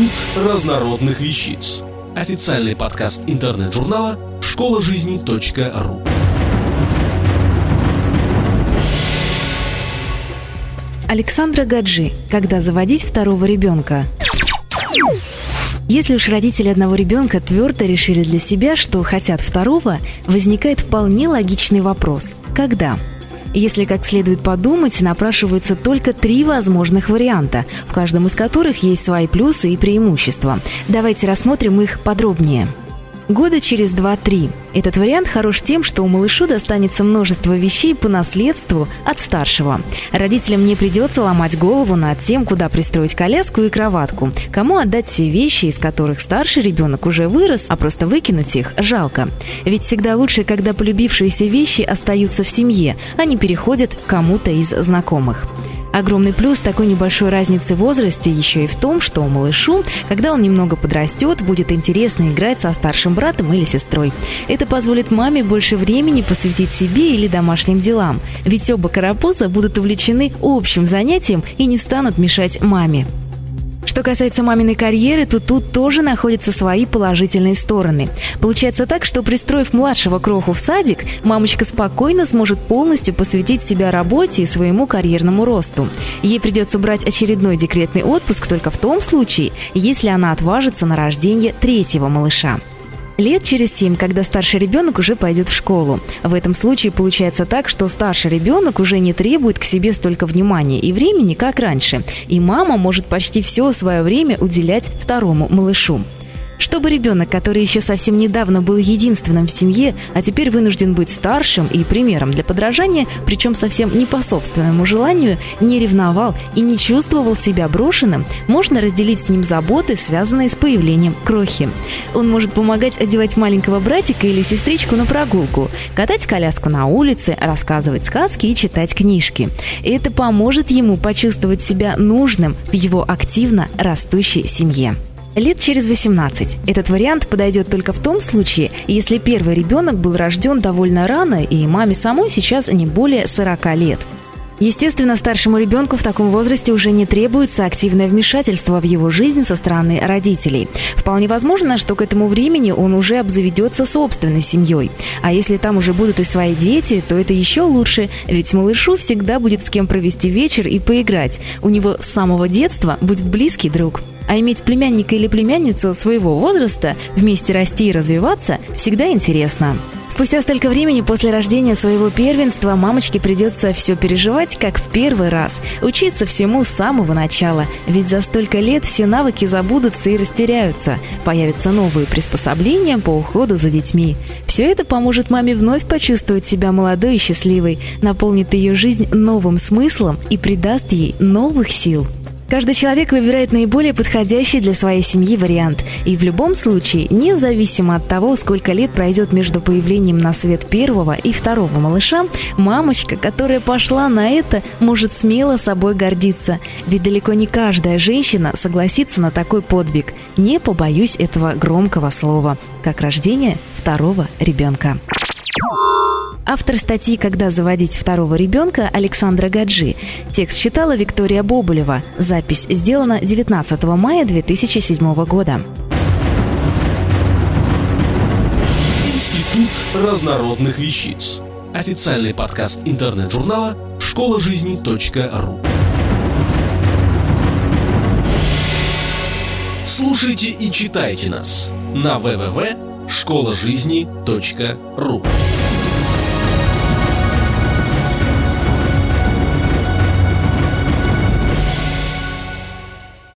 Институт разнородных вещиц. Официальный подкаст интернет-журнала школа жизни .ру. Александра Гаджи. Когда заводить второго ребенка? Если уж родители одного ребенка твердо решили для себя, что хотят второго, возникает вполне логичный вопрос – когда? Если как следует подумать, напрашиваются только три возможных варианта, в каждом из которых есть свои плюсы и преимущества. Давайте рассмотрим их подробнее. Года через 2-3. Этот вариант хорош тем, что у малышу достанется множество вещей по наследству от старшего. Родителям не придется ломать голову над тем, куда пристроить коляску и кроватку, кому отдать все вещи, из которых старший ребенок уже вырос, а просто выкинуть их жалко. Ведь всегда лучше, когда полюбившиеся вещи остаются в семье, а не переходят кому-то из знакомых. Огромный плюс такой небольшой разницы в возрасте еще и в том, что малышу, когда он немного подрастет, будет интересно играть со старшим братом или сестрой. Это позволит маме больше времени посвятить себе или домашним делам, ведь оба карапуза будут увлечены общим занятием и не станут мешать маме. Что касается маминой карьеры, то тут тоже находятся свои положительные стороны. Получается так, что пристроив младшего кроху в садик, мамочка спокойно сможет полностью посвятить себя работе и своему карьерному росту. Ей придется брать очередной декретный отпуск только в том случае, если она отважится на рождение третьего малыша. Лет через семь, когда старший ребенок уже пойдет в школу. В этом случае получается так, что старший ребенок уже не требует к себе столько внимания и времени, как раньше. И мама может почти все свое время уделять второму малышу. Чтобы ребенок, который еще совсем недавно был единственным в семье, а теперь вынужден быть старшим и примером для подражания, причем совсем не по собственному желанию, не ревновал и не чувствовал себя брошенным, можно разделить с ним заботы, связанные с появлением крохи. Он может помогать одевать маленького братика или сестричку на прогулку, катать коляску на улице, рассказывать сказки и читать книжки. Это поможет ему почувствовать себя нужным в его активно растущей семье. Лет через 18. Этот вариант подойдет только в том случае, если первый ребенок был рожден довольно рано и маме самой сейчас не более 40 лет. Естественно, старшему ребенку в таком возрасте уже не требуется активное вмешательство в его жизнь со стороны родителей. Вполне возможно, что к этому времени он уже обзаведется собственной семьей. А если там уже будут и свои дети, то это еще лучше, ведь малышу всегда будет с кем провести вечер и поиграть. У него с самого детства будет близкий друг. А иметь племянника или племянницу своего возраста, вместе расти и развиваться, всегда интересно. Спустя столько времени после рождения своего первенства мамочке придется все переживать, как в первый раз, учиться всему с самого начала, ведь за столько лет все навыки забудутся и растеряются, появятся новые приспособления по уходу за детьми. Все это поможет маме вновь почувствовать себя молодой и счастливой, наполнит ее жизнь новым смыслом и придаст ей новых сил. Каждый человек выбирает наиболее подходящий для своей семьи вариант. И в любом случае, независимо от того, сколько лет пройдет между появлением на свет первого и второго малыша, мамочка, которая пошла на это, может смело собой гордиться. Ведь далеко не каждая женщина согласится на такой подвиг. Не побоюсь этого громкого слова, как рождение второго ребенка. Автор статьи «Когда заводить второго ребенка» Александра Гаджи. Текст читала Виктория Бобулева. Запись сделана 19 мая 2007 года. Институт разнородных вещиц. Официальный подкаст интернет-журнала школа жизни .ру. Слушайте и читайте нас на www.школажизни.ру.